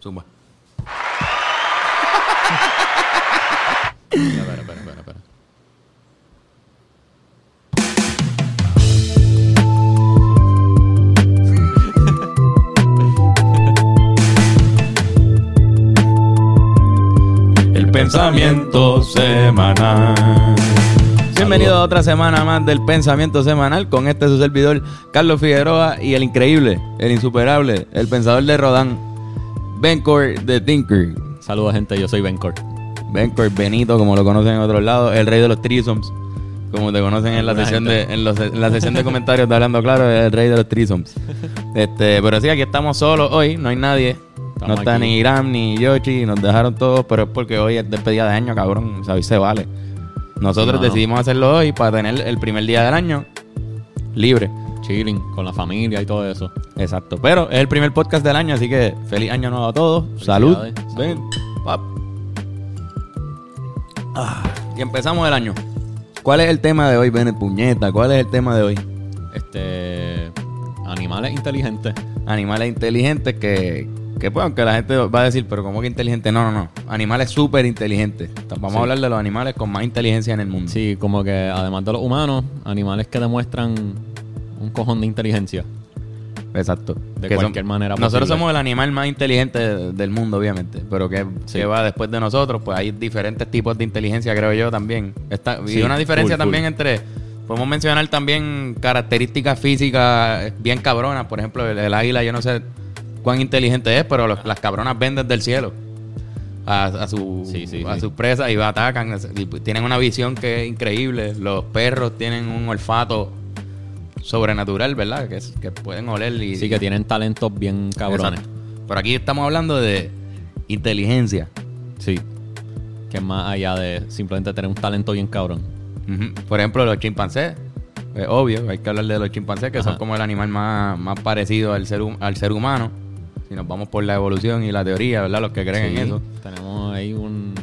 Zumba. Espera, espera, espera, espera. El pensamiento semanal. Bienvenido a otra semana más del pensamiento semanal con este su servidor Carlos Figueroa y el increíble, el insuperable, el pensador de Rodán, Bencor de Tinker. Saludos, gente. Yo soy Bencor. Bencor Benito, como lo conocen en otros lados, el rey de los trisoms, como te conocen en la sesión de en, los- en la sesión de comentarios de hablando claro, el rey de los trisoms. Este, pero sí, aquí estamos solos hoy, no hay nadie. no está aquí. ni Iram ni Yoshi, nos dejaron todos, pero es porque hoy es despedida de año, cabrón. O sea, hoy se vale. Nosotros No, no. decidimos hacerlo hoy para tener el primer día del año libre. Chilling con la familia y todo eso. Exacto. Pero es el primer podcast del año, así que feliz año nuevo a todos. Salud. Ven. Pap. Ah, y empezamos el año. ¿Cuál es el tema de hoy, Bennett Puñeta? ¿Cuál es el tema de hoy? Este. Animales inteligentes. Animales inteligentes que, que pues, aunque la gente va a decir, pero ¿cómo que inteligente? No, no, no. Animales súper inteligentes. Vamos Sí. a hablar de los animales con más inteligencia en el mundo. Sí, como que además de los humanos, animales que demuestran un cojón de inteligencia. Exacto. De Que son- cualquier manera Nosotros posible. somos el animal más inteligente de- del mundo, obviamente. Pero que, Sí. que va después de nosotros, pues hay diferentes tipos de inteligencia, creo yo también. Está, y Sí, una diferencia también entre. Podemos mencionar también características físicas bien cabronas. Por ejemplo, el, el águila, yo no sé cuán inteligente es, pero los- las cabronas ven desde el cielo a, a su Sí, sí, a sí. sus presas y atacan. Y tienen una visión que es increíble. Los perros tienen un olfato sobrenatural, ¿verdad? Que, que pueden oler y Sí, que tienen talentos bien cabrones. Exacto. Pero aquí estamos hablando de inteligencia. Sí. Que es más allá de simplemente tener un talento bien cabrón. Por ejemplo, los chimpancés. Es obvio, hay que hablar de los chimpancés, que son como el animal más, más parecido al ser, al ser humano. Si nos vamos por la evolución y la teoría, ¿verdad? Los que creen Sí, en eso. Tenemos ahí un.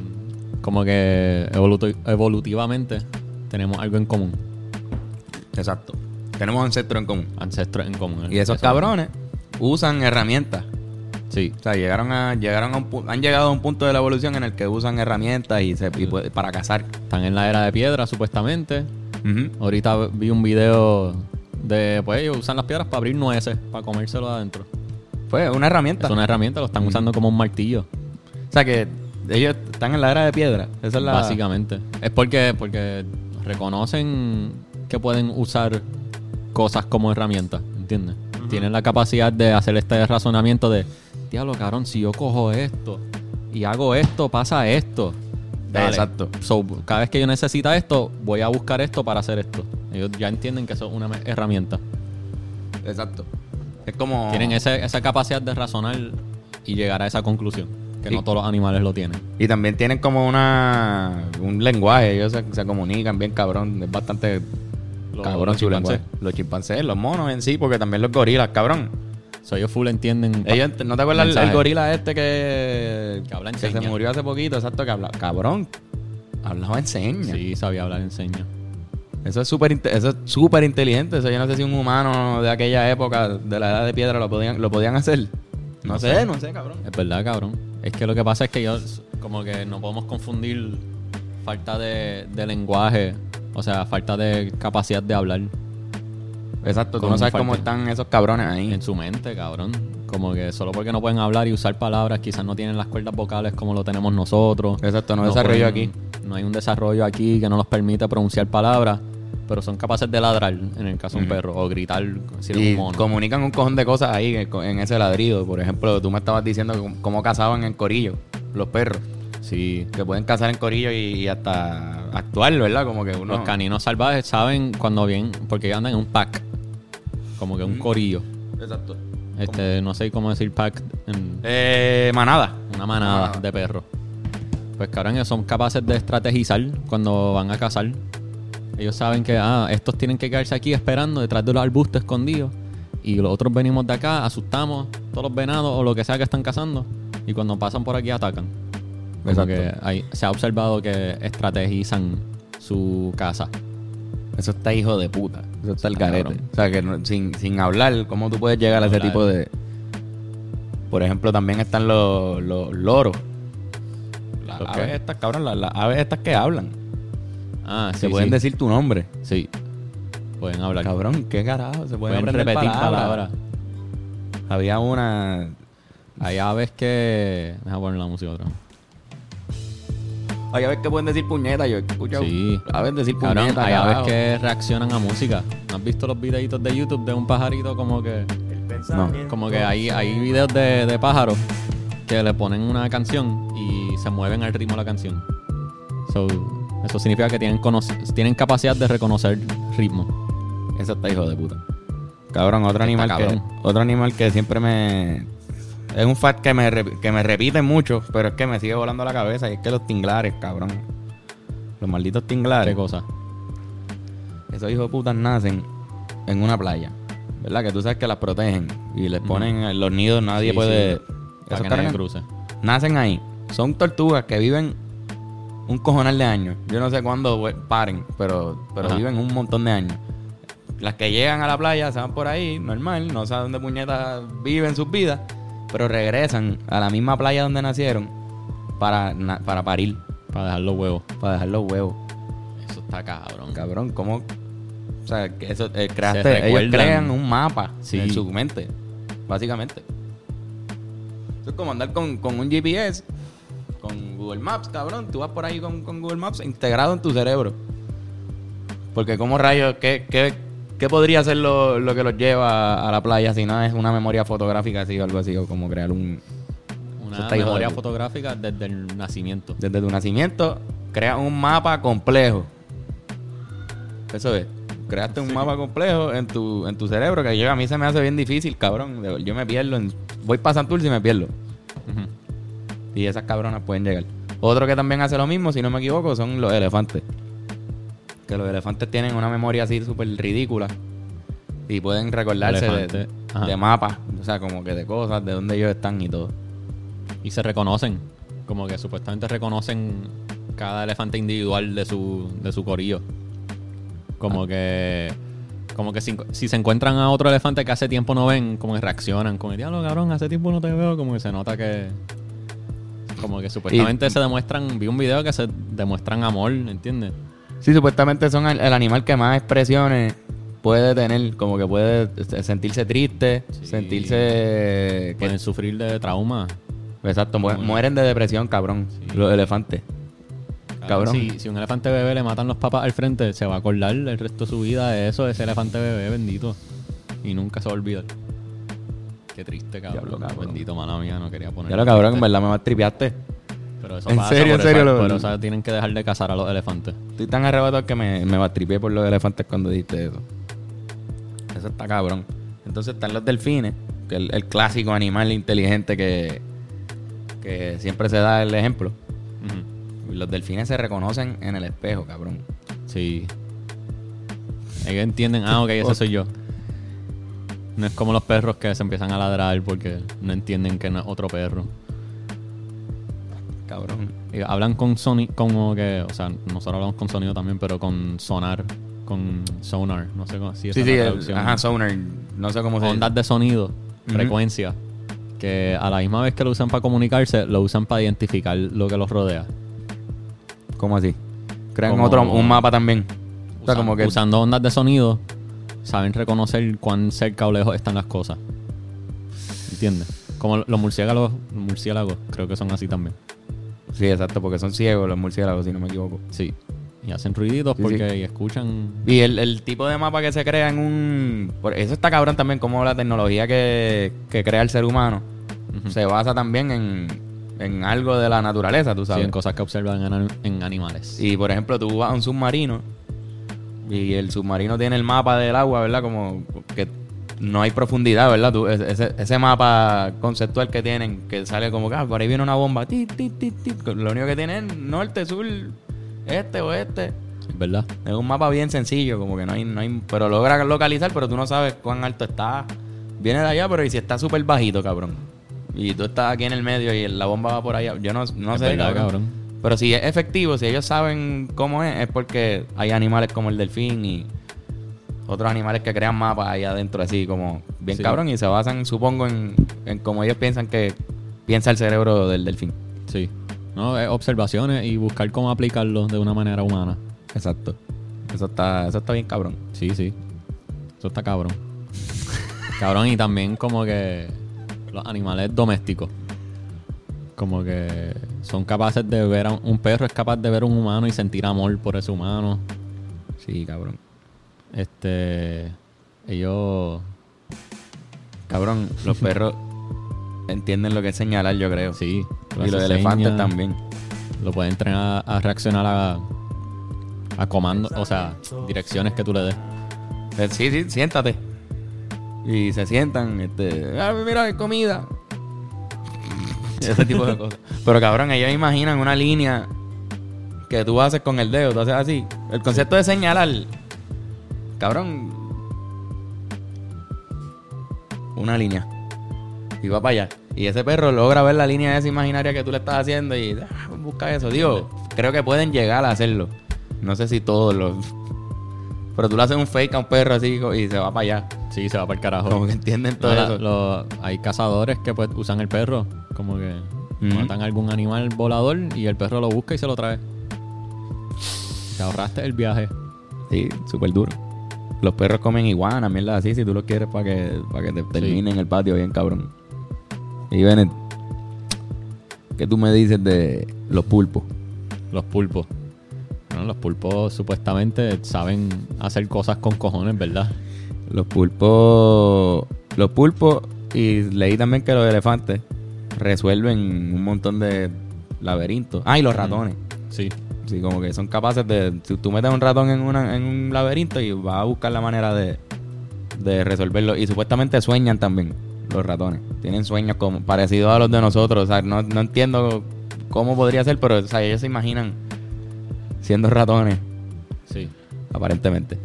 Como que evoluti- evolutivamente tenemos algo en común. Exacto. Tenemos ancestros en común. Ancestros en común. Y esos Eso. cabrones usan herramientas. Sí. O sea, llegaron a, llegaron a un pu- han llegado a un punto de la evolución en el que usan herramientas y, se, y puede- para cazar. Están en la era de piedra, supuestamente. Ahorita vi un video de. Pues ellos usan las piedras para abrir nueces, para comérselo de adentro. Fue una herramienta. Es una herramienta, lo están usando como un martillo. O sea que ellos están en la era de piedra. Esa es la. Básicamente. Es porque, porque reconocen que pueden usar cosas como herramientas, ¿entiendes? Tienen la capacidad de hacer este razonamiento de, diablo, cabrón, si yo cojo esto y hago esto, pasa esto. Dale. Exacto. So, cada vez que yo necesita esto, voy a buscar esto para hacer esto. Ellos ya entienden que eso es una herramienta. Exacto. Es como. Tienen ese- esa capacidad de razonar y llegar a esa conclusión. Que no todos los animales lo tienen. Y también tienen como una. Un lenguaje. Ellos se, se comunican bien cabrón. Es bastante. Los- cabrón los chimpancés. Los chimpancés, los monos en sí, porque también los gorilas, cabrón. So, ellos full entienden. Ellos, ¿No te acuerdas el, gorila este que. Que habla en se murió hace poquito? Exacto, que habla. Cabrón. Hablaba en señas. Sí, sabía hablar en señas. Eso es súper eso es súper inteligente. Eso yo no sé si un humano de aquella época, de la edad de piedra, lo podían, lo podían hacer. No, No sé, sé. no sé, cabrón. Es verdad, cabrón. Es que lo que pasa es que yo, como que no podemos confundir falta de, de lenguaje, o sea, falta de capacidad de hablar Exacto, tú no sabes cómo están esos cabrones ahí. en su mente, cabrón. Como que solo porque no pueden hablar y usar palabras, quizás no tienen las cuerdas vocales como lo tenemos nosotros. Exacto, no, desarrollo pueden- aquí. No hay un desarrollo aquí que no los permite pronunciar palabras, pero son capaces de ladrar, en el caso de un perro, o gritar si Y un mono. comunican un cojón de cosas ahí en- ese ladrido. Por ejemplo, tú me estabas diciendo cómo- cómo cazaban en corillo los perros. Sí. Que pueden cazar en corillo y, hasta actuar, ¿verdad? Como que uno... Los caninos salvajes saben cuando vienen, porque andan en un pack, como que un corillo. Exacto. Este, no sé cómo decir pack en Eh, manada. una manada Manada. de perros. Pues cabrón, ellos son capaces de estrategizar cuando van a cazar. Ellos saben que, ah, estos tienen que quedarse aquí esperando detrás de los arbustos escondidos. Y los otros venimos de acá, asustamos todos los venados o lo que sea que están cazando. Y cuando pasan por aquí atacan. Como que hay- se ha observado que estrategizan su casa. Eso está hijo de puta. Eso está el Está garete. cabrón. O sea, que no- sin, sin hablar, ¿cómo tú puedes llegar a ese tipo de, Por ejemplo, también están los, los loros. Las ¿Los qué? aves estas, cabrón, las, las aves estas que hablan. Ah, sí, Se pueden sí. decir tu nombre. Sí. Pueden hablar. Cabrón, qué carajo. Se pueden, repetir palabras. palabras. Había una. Hay aves que... Deja poner la música otra vez. Hay aves que pueden decir puñeta. Yo he escuchado Sí. aves decir Cabrón, puñeta. hay aves carajo. que reaccionan a música. ¿No has visto los videitos de YouTube de un pajarito como que... No. Como que hay, hay videos de, de pájaros que le ponen una canción y se mueven al ritmo de la canción. So, eso significa que tienen, tienen capacidad de reconocer ritmo. Eso está hijo de puta. Cabrón, otro Está animal cabrón. que otro animal que siempre me es un fact que me que me repite mucho, pero es que me sigue volando la cabeza y es que los tinglares, cabrón. Los malditos ¿Qué tinglares. cosa? Esos hijos de putas nacen en una playa. ¿Verdad? Que tú sabes que las protegen y les ponen en los nidos, nadie Sí, puede sí. Para que nadie cruce. nacen ahí. Son tortugas que viven un cojonal de años. Yo no sé cuándo we- paren, pero, pero Ajá. viven un montón de años. Las que llegan a la playa se van por ahí, normal, no saben dónde puñetas viven sus vidas, pero regresan a la misma playa donde nacieron para, na- para parir, Para dejar los huevos. para dejar los huevos. Eso está cabrón. Cabrón, ¿cómo? O sea, que eso, eh, creaste, Se ellos recuerdan. crean un mapa Sí. en su mente, básicamente. Eso es como andar con, con un GPS, con Google Maps, cabrón. Tú vas por ahí con, con Google Maps integrado en tu cerebro. Porque como rayos, ¿qué, qué, qué podría ser lo, lo que los lleva a la playa si no es una memoria fotográfica así o algo así? O como crear un... Una de memoria fotográfica desde el nacimiento. Desde tu nacimiento, creas un mapa complejo. Eso es. Creaste un mapa complejo en tu, en tu cerebro que yo, a mí se me hace bien difícil, cabrón. Yo me pierdo. en- voy para Santurce y me pierdo. Y esas cabronas pueden llegar. Otro que también hace lo mismo, si no me equivoco, son los elefantes. Que los elefantes tienen una memoria así súper ridícula. Y pueden recordarse de, mapas. O sea, como que de cosas, de dónde ellos están y todo. Y se reconocen. Como que supuestamente reconocen cada elefante individual de su, de su corillo. Como que. Como que si, si se encuentran a otro elefante que hace tiempo no ven, como que reaccionan. Como que, diablo, cabrón, hace tiempo no te veo. Como que se nota que. Como que supuestamente se demuestran. Vi un video que se demuestran amor, ¿entiendes? Sí, supuestamente son el, el animal que más expresiones puede tener, como que puede sentirse triste, Sí. sentirse... que- Pueden sufrir de trauma. exacto, mu- mueren de depresión, cabrón, Sí. los elefantes. Cabrón. Si, si un elefante bebé le matan los papás al frente, se va a acordar el resto de su vida de eso, de ese elefante bebé bendito. Y nunca se va a olvidar. Qué triste, cabrón. Diablo, cabrón. Bendito, mala mía, no quería poner. Ya lo cabrón, en verdad me tripiaste. Pero eso En pasa, serio, por en serio, eso- lo- por eso tienen que dejar de cazar a los elefantes. Estoy tan arrebatado que me, me batripié por los elefantes cuando dijiste eso. Eso está cabrón. Entonces están los delfines, que es el, el clásico animal inteligente que, que siempre se da el ejemplo. Los delfines se reconocen en el espejo, cabrón. Sí. Ellos entienden, ah, ok, ese soy yo. No es como los perros que se empiezan a ladrar porque no entienden que no es otro perro. Cabrón. Y hablan con sonido, como que, o sea, nosotros hablamos con sonido también, pero con sonar, con sonar, no sé cómo si Sí, sí, el- ajá, sonar. No sé cómo se Ondas de sonido, frecuencia, que a la misma vez que lo usan para comunicarse, lo usan para identificar lo que los rodea. ¿Cómo así? Crean Como- otro, un mapa también. O sea, como que... Usando ondas de sonido, saben reconocer cuán cerca o lejos están las cosas. ¿Entiendes? Como los murciélagos, murciélagos, creo que son así también. Sí, exacto, porque son ciegos los murciélagos, si no me equivoco. Sí. Y hacen ruiditos Sí, porque sí. escuchan. Y el, el tipo de mapa que se crea en un... Eso está cabrón también, como la tecnología que, que crea el ser humano se basa también en, en algo de la naturaleza, tú Sí, sabes. en cosas que observan en, an- en animales. Y por ejemplo, tú vas a un submarino y el submarino tiene el mapa del agua, ¿verdad? Como que no hay profundidad, ¿verdad? Tú- ese, ese mapa conceptual que tienen, que sale como que ah, por ahí viene una bomba, ti, ti, ti, lo único que tienen norte, sur, este, oeste. ¿Verdad? Es un mapa bien sencillo, como que no hay, no hay, pero logra localizar, pero tú no sabes cuán alto está. Viene de allá, pero y si está súper bajito, cabrón. Y tú estás aquí en el medio y la bomba va por allá. Yo no, no Es sé, verdad, cabrón. cabrón. Pero si es efectivo, si ellos saben cómo es, es porque hay animales como el delfín y otros animales que crean mapas ahí adentro, así como bien Sí. cabrón y se basan, supongo, en, en cómo ellos piensan que piensa el cerebro del delfín. Sí. No, es observaciones y buscar cómo aplicarlo de una manera humana. Exacto. Eso está, eso está bien cabrón. Sí, sí. Eso está cabrón. cabrón, y también como que los animales domésticos. Como que son capaces de ver a un, un perro es capaz de ver a un humano y sentir amor por ese humano. Sí, cabrón. Este ellos Cabrón, los perros entienden lo que es señalar, yo creo. sí, Y los elefantes también. Lo pueden entrenar a, reaccionar a a comandos, o sea, direcciones que tú le des. Eh, Sí, sí, siéntate. Y se sientan, este, ah, mira, hay comida. Ese tipo de cosas. Pero cabrón, ellos imaginan una línea que tú haces con el dedo, tú haces así. El concepto de señalar, cabrón, una línea. Y va para allá. Y ese perro logra ver la línea esa imaginaria que tú le estás haciendo y ah, busca eso. Digo, creo que pueden llegar a hacerlo. No sé si todos los... Pero tú le haces un fake a un perro así y se va para allá. Sí, se va para el carajo. Como que entienden todo la- eso. lo- hay cazadores que pues usan el perro, como que matan algún animal volador y el perro lo busca y se lo trae. Te ahorraste el viaje. Sí, súper duro. Los perros comen iguana, mierda así, si tú lo quieres para que, para que te termine en el patio bien cabrón. Y Bennett, ¿qué tú me dices de los pulpos? Los pulpos. Bueno, los pulpos supuestamente saben hacer cosas con cojones, ¿verdad? Los pulpos, los pulpos y leí también que los elefantes resuelven un montón de laberintos. Ah, y los ratones. Sí. Sí, como que son capaces de. Si tú metes un ratón en, una, en un laberinto y vas a buscar la manera de, de resolverlo. Y supuestamente sueñan también los ratones. Tienen sueños como parecidos a los de nosotros. O sea, no, no entiendo cómo podría ser, pero o sea, ellos se imaginan siendo ratones, Sí. aparentemente.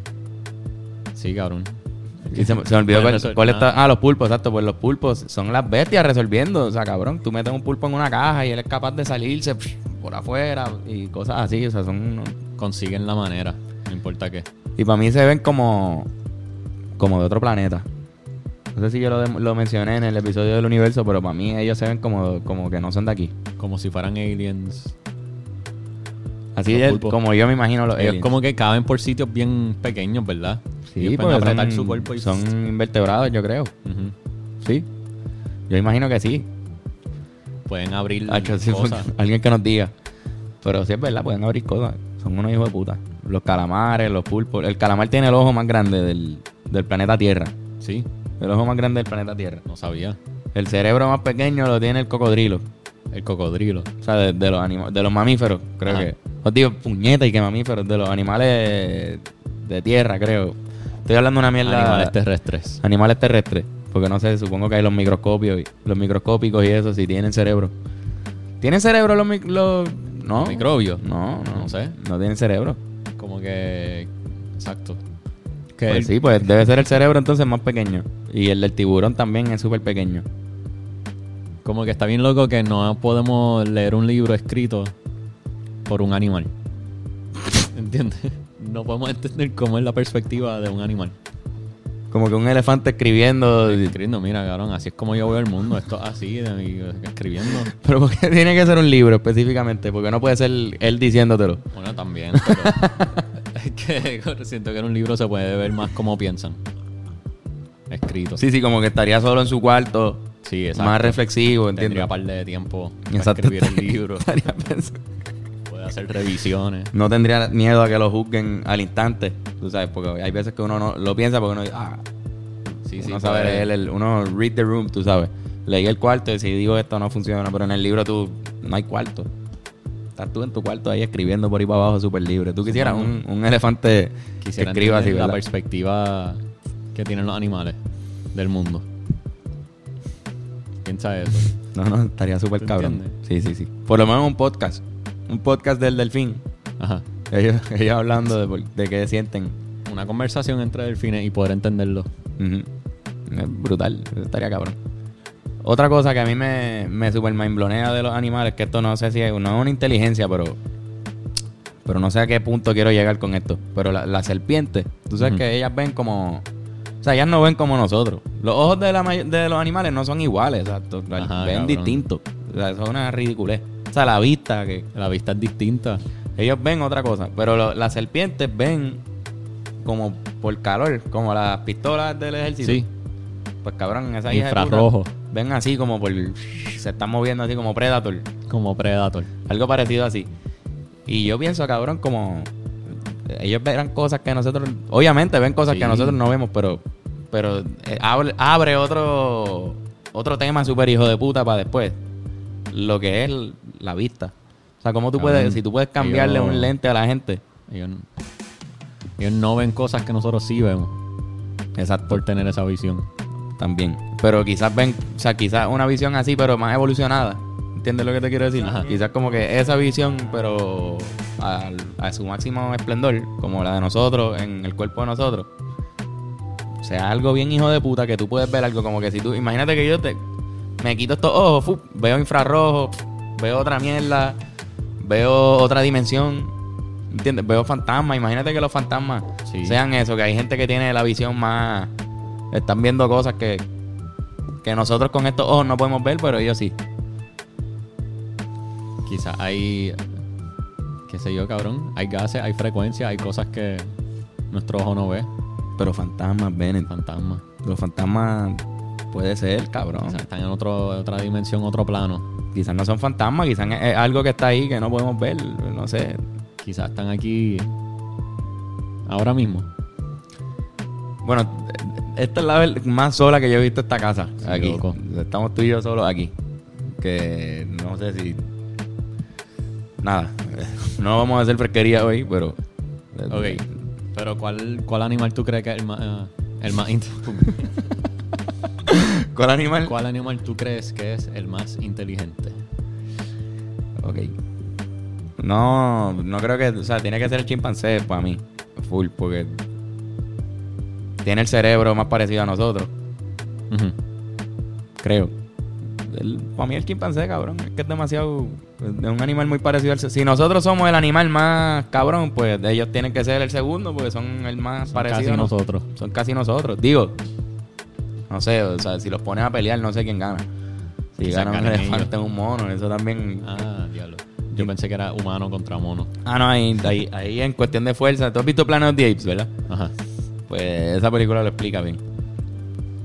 Sí, cabrón. Y se, me- se me olvidó cuál, cuál está. Ah, los pulpos, exacto. Pues los pulpos son las bestias resolviendo. O sea, cabrón, tú metes un pulpo en una caja y él es capaz de salirse psh, por afuera y cosas así. O sea, son Consiguen la manera, no importa qué. Y para mí se ven como, como de otro planeta. No sé si yo lo, de- lo mencioné en el episodio del universo, pero para mí ellos se ven como, como que no son de aquí. Como si fueran aliens. Así es como yo me imagino los Ellos aliens. como que caben por sitios bien pequeños, ¿verdad? Sí, Ellos porque son, su cuerpo y... son invertebrados, yo creo. Sí. Yo imagino que sí. Pueden abrir Hacho, sí, cosas. porque- alguien que nos diga. Pero sí es verdad, pueden abrir cosas. Son unos hijos de puta. Los calamares, los pulpos. El calamar tiene el ojo más grande del, del planeta Tierra. Sí, El ojo más grande del planeta Tierra. no sabía. El cerebro más pequeño lo tiene el cocodrilo. El cocodrilo. O sea, de, de los anima- de los mamíferos, creo Ajá. que. Os digo, puñeta y que mamíferos, de los animales de tierra, creo. Estoy hablando de una mierda. Animales terrestres. Animales terrestres. Porque no sé, supongo que hay los microscopios, y- los microscópicos y eso, si tienen cerebro. ¿Tienen cerebro los, mic- los no? Microbios. No, no, No sé. No tienen cerebro. Como que... Exacto. Que Pues el- sí, pues debe ser el cerebro entonces más pequeño. Y el del tiburón también es súper pequeño. Como que está bien loco que no podemos leer un libro escrito por un animal. ¿Entiendes? No podemos entender cómo es la perspectiva de un animal. Como que un elefante escribiendo. Escribiendo, mira, cabrón, así es como yo veo el mundo. Esto es así, de, y escribiendo. Pero porque tiene que ser un libro específicamente, porque no puede ser él diciéndotelo. Bueno, también, pero es que siento que en un libro se puede ver más cómo piensan. Escrito. Sí, sí, como que estaría solo en su cuarto, Sí, exacto. más reflexivo, Tendría ¿entiendes? par de tiempo para Exacto. escribir el libro. Estaría pensando- hacer revisiones. No tendría miedo a que lo juzguen al instante, tú sabes, porque hay veces que uno no lo piensa porque uno dice, ah, Sí, sí, uno sabe leer, el, uno read the room, tú sabes. Leí el cuarto y si digo esto no funciona, pero en el libro tú, no hay cuarto. Estás tú en tu cuarto ahí escribiendo por ahí para abajo súper libre. Tú quisieras un, un elefante que Quisiera escriba así, entender la ¿verdad? perspectiva que tienen los animales del mundo. Piensa eso. No, no, estaría súper ¿Tú cabrón. entiendes? Sí, sí, sí. Por lo menos un podcast. Un podcast del delfín. Ajá. Ellos, ellos hablando de, de qué sienten. Una conversación entre delfines y poder entenderlo. Es brutal, eso estaría cabrón. Otra cosa que a mí me, me super mindblonea de los animales, que esto no sé si es, no es una inteligencia, pero pero no sé a qué punto quiero llegar con esto. Pero la, la serpiente, tú sabes que ellas ven como O sea, ellas no ven como nosotros. Los ojos de, la de los animales no son iguales, exacto. Ven cabrón. distintos. O sea, eso es una ridiculez. O sea, la vista, que La vista es distinta. ellos ven otra cosa. Pero lo- las serpientes ven como por calor, como las pistolas del ejército. Sí, Pues cabrón, esa hija de puta infrarrojo, Ven así como por... Se están moviendo así como Predator. como Predator. Algo parecido así. Y yo pienso, cabrón, como... Ellos verán cosas que nosotros... Obviamente ven cosas Sí. que nosotros no vemos, pero... Pero eh, abre, abre otro... Otro tema súper hijo de puta para después. Lo que es la vista. O sea, cómo tú Cabrón, puedes... Si tú puedes cambiarle ellos- un lente a la gente. Ellos, ellos no ven cosas que nosotros sí vemos Exacto. por tener esa visión. También. Pero quizás ven... O sea, quizás una visión así, pero más evolucionada. ¿Entiendes lo que te quiero decir? Ajá. Quizás como que esa visión, pero a, su máximo esplendor, como la de nosotros, en el cuerpo de nosotros, sea algo bien hijo de puta que tú puedes ver algo como que si tú, imagínate que yo te me quito estos ojos, fu, veo infrarrojo, veo otra mierda, veo otra dimensión, ¿entiendes? Veo fantasmas, imagínate que los fantasmas Sí. sean eso, que hay gente que tiene la visión más, están viendo cosas que, que nosotros con estos ojos no podemos ver, pero ellos sí. Quizás hay, qué sé yo, cabrón. Hay gases, hay frecuencias, hay cosas que nuestro ojo no ve. Pero fantasmas, ven, Fantasmas. los fantasmas puede ser, cabrón. Quizás están en otro, otra dimensión, otro plano. Quizás no son fantasmas, quizás es algo que está ahí que no podemos ver, no sé. Quizás están aquí ahora mismo. Bueno, esta es la más sola que yo he visto esta casa. Sí, aquí. loco. Estamos tú y yo solos aquí. Que no sé si. Nada. No vamos a hacer fresquería hoy, pero. Ok. Pero ¿cuál, cuál animal tú crees que es el más, eh, el más ¿Cuál animal? ¿Cuál animal tú crees que es el más inteligente? Ok. No, no creo que. O sea, tiene que ser el chimpancé para mí. Full, porque. Tiene el cerebro más parecido a nosotros. Creo. El- para mí el chimpancé, cabrón. Es que es demasiado. Es un animal muy parecido al. Si nosotros somos el animal más cabrón, pues ellos tienen que ser el segundo, porque son el más Son parecido. casi a nos- nosotros. Son casi nosotros. Digo. No sé, o sea, si los pones a pelear, no sé quién gana. Si Quizás gana un elefante un mono, eso también. Ah, diablo. Yo pensé que era humano contra mono. Ah, no, ahí, ahí, ahí en cuestión de fuerza. Tú has visto Planet of the Apes, ¿verdad? Ajá. Pues esa película lo explica bien.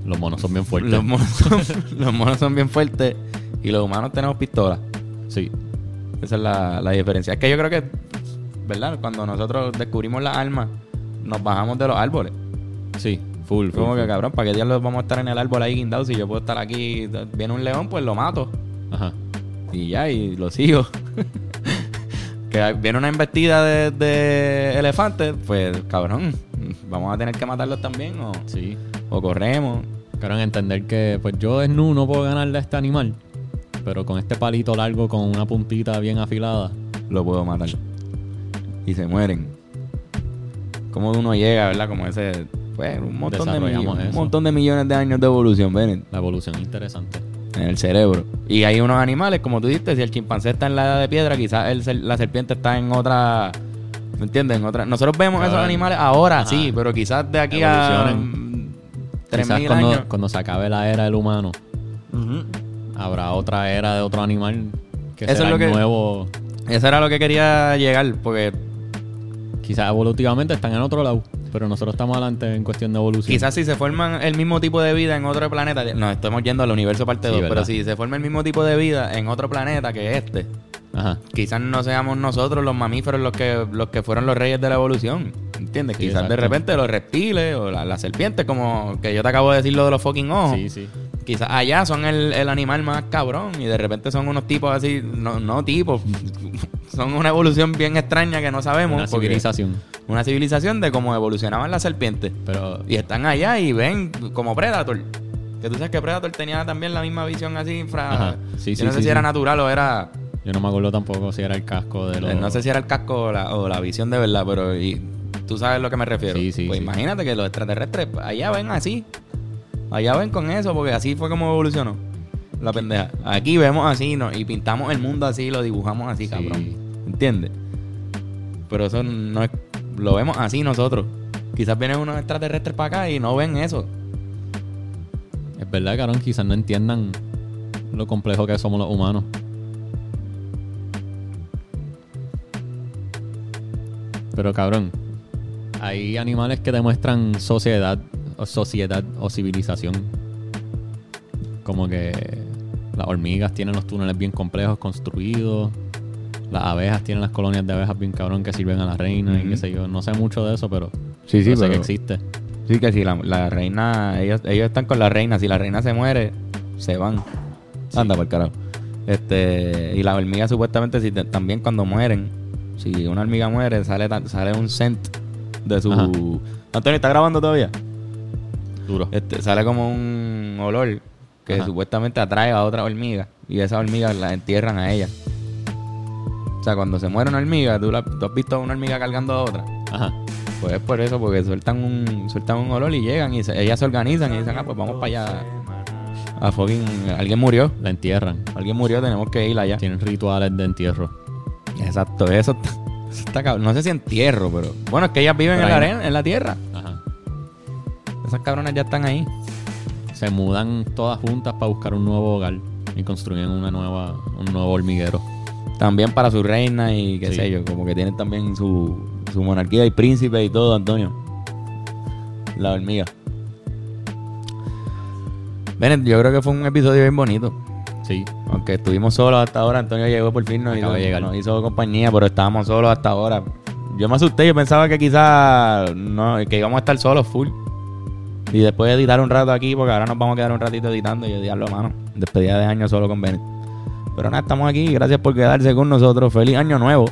Los monos son bien fuertes. Los monos, son, los monos son bien fuertes y los humanos tenemos pistolas. Sí. Esa es la, la diferencia. Es que yo creo que, ¿verdad? Cuando nosotros descubrimos las armas, nos bajamos de los árboles. Sí. Full, full, Como que, cabrón, ¿para qué diablos vamos a estar en el árbol ahí guindados? Si yo puedo estar aquí, viene un león, pues lo mato. Ajá. Y ya, y lo sigo. que viene una embestida de, de elefantes, pues, cabrón, vamos a tener que matarlos también o, Sí. o corremos. Quiero entender que, pues yo desnudo no puedo ganarle a este animal. Pero con este palito largo, con una puntita bien afilada. lo puedo matar. Y se mueren. Como uno llega, ¿verdad? Como ese. Pues un montón, de millones, un montón de millones de años de evolución, ven, La evolución es interesante. en el cerebro. Y hay unos animales, como tú dijiste, si el chimpancé está en la edad de piedra, quizás el la serpiente está en otra. ¿Me entiendes? En otra. Nosotros vemos esos animales ahora, Ajá. sí, pero quizás de aquí a. Quizás cuando, años. cuando se acabe la era del humano, habrá otra era de otro animal que Eso será es lo el que- nuevo. Eso era lo que quería llegar, porque Quizás evolutivamente están en otro lado, pero nosotros estamos adelante en cuestión de evolución. Quizás si se forman el mismo tipo de vida en otro planeta, nos estamos yendo al universo parte Sí, 2, ¿verdad? pero si se forma el mismo tipo de vida en otro planeta que este, Ajá. quizás no seamos nosotros los mamíferos los que los que fueron los reyes de la evolución. ¿Entiendes? Sí, quizás de repente los reptiles o la- las serpientes, como que yo te acabo de decir lo de los fucking ojos. Sí, sí. Quizás allá son el, el animal más cabrón y de repente son unos tipos así, no, no tipos, son una evolución bien extraña que no sabemos. Una civilización. Una civilización de cómo evolucionaban las serpientes. Pero Y están allá y ven como Predator. Que tú sabes que Predator tenía también la misma visión así infra. Sí, Yo sí, no sé sí, si era natural o era. yo no me acuerdo tampoco si era el casco de los. eh, No sé si era el casco o la, o la visión de verdad, pero y, tú sabes a lo que me refiero. Sí, sí, pues sí. imagínate que los extraterrestres allá ven así. Allá ven con eso, porque así fue como evolucionó la pendeja. Aquí vemos así ¿no? y pintamos el mundo así, lo dibujamos así, Sí. cabrón. ¿Entiendes? Pero eso no es. Lo vemos así nosotros. Quizás vienen unos extraterrestres para acá y no ven eso. Es verdad, cabrón, quizás no entiendan lo complejo que somos los humanos. Pero cabrón, hay animales que demuestran sociedad o sociedad o civilización. Como que las hormigas tienen los túneles bien complejos construidos. Las abejas tienen las colonias de abejas bien cabrón que sirven a la reina y qué sé yo. No sé mucho de eso, pero, Sí, sí, pero sé que existe. Sí, que si la, la reina, ellos, ellos están con la reina, si la reina se muere, se van. Anda por carajo. Este, y las hormigas supuestamente si te- también cuando mueren, si una hormiga muere, sale, sale un scent de su... Ajá. Antonio, ¿está grabando todavía? Duro. Este, sale como un olor que Ajá. supuestamente atrae a otra hormiga y esas hormigas las entierran a ellas. O sea, cuando se muere una hormiga, ¿tú, la- tú has visto a una hormiga cargando a otra. Ajá. Pues es por eso, porque sueltan un, sueltan un olor y llegan y se- ellas se organizan y dicen, ah, pues vamos para allá. A fucking, alguien murió, La entierran. alguien murió, tenemos que ir allá. Tienen rituales de entierro. Exacto, eso está, eso está cabrón. No sé si entierro, pero bueno, es que ellas viven en la arena, en la tierra. Ajá. Esas cabronas ya están ahí. Se mudan todas juntas para buscar un nuevo hogar y construyen una nueva, un nuevo hormiguero. También para su reina y qué Sí. sé yo, como que tienen también su, su monarquía y príncipe y todo, Antonio. La hormiga. Ven, yo creo que fue un episodio bien bonito. Sí. Aunque estuvimos solos hasta ahora, Antonio llegó por fin, nos, Acaba hizo, de nos hizo compañía, pero estábamos solos hasta ahora. Yo me asusté, yo pensaba que quizás no, que íbamos a estar solos full. Y después de editar un rato aquí, porque ahora nos vamos a quedar un ratito editando y editarlo, mano. Despedida de año solo con Bennett. Pero nada, estamos aquí, gracias por quedarse con nosotros. Feliz año nuevo.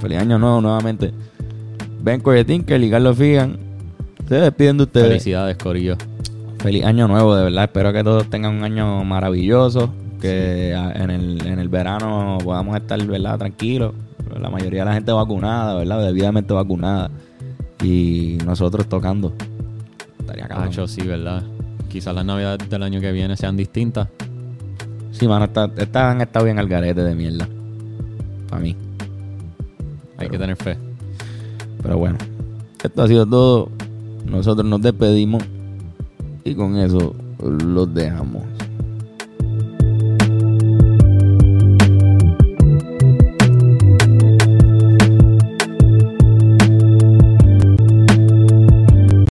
Feliz año nuevo nuevamente. Ben Tinker y Carlos Figan se despiden de ustedes. Felicidades, Corillo. Feliz año nuevo, de verdad. Espero que todos tengan un año maravilloso. Que a- en, el, en el verano podamos estar, ¿verdad? Tranquilos. La mayoría de la gente vacunada, ¿verdad? Debidamente vacunada. Y nosotros tocando. Estaría cabrón. Hacho, sí, ¿verdad? Quizás las navidades del año que viene sean distintas. Sí, mano, está- estas han estado bien al garete de mierda. Para mí. Hay Pero- que tener fe. Pero bueno, esto ha sido todo. Nosotros nos despedimos. Y con eso los dejamos.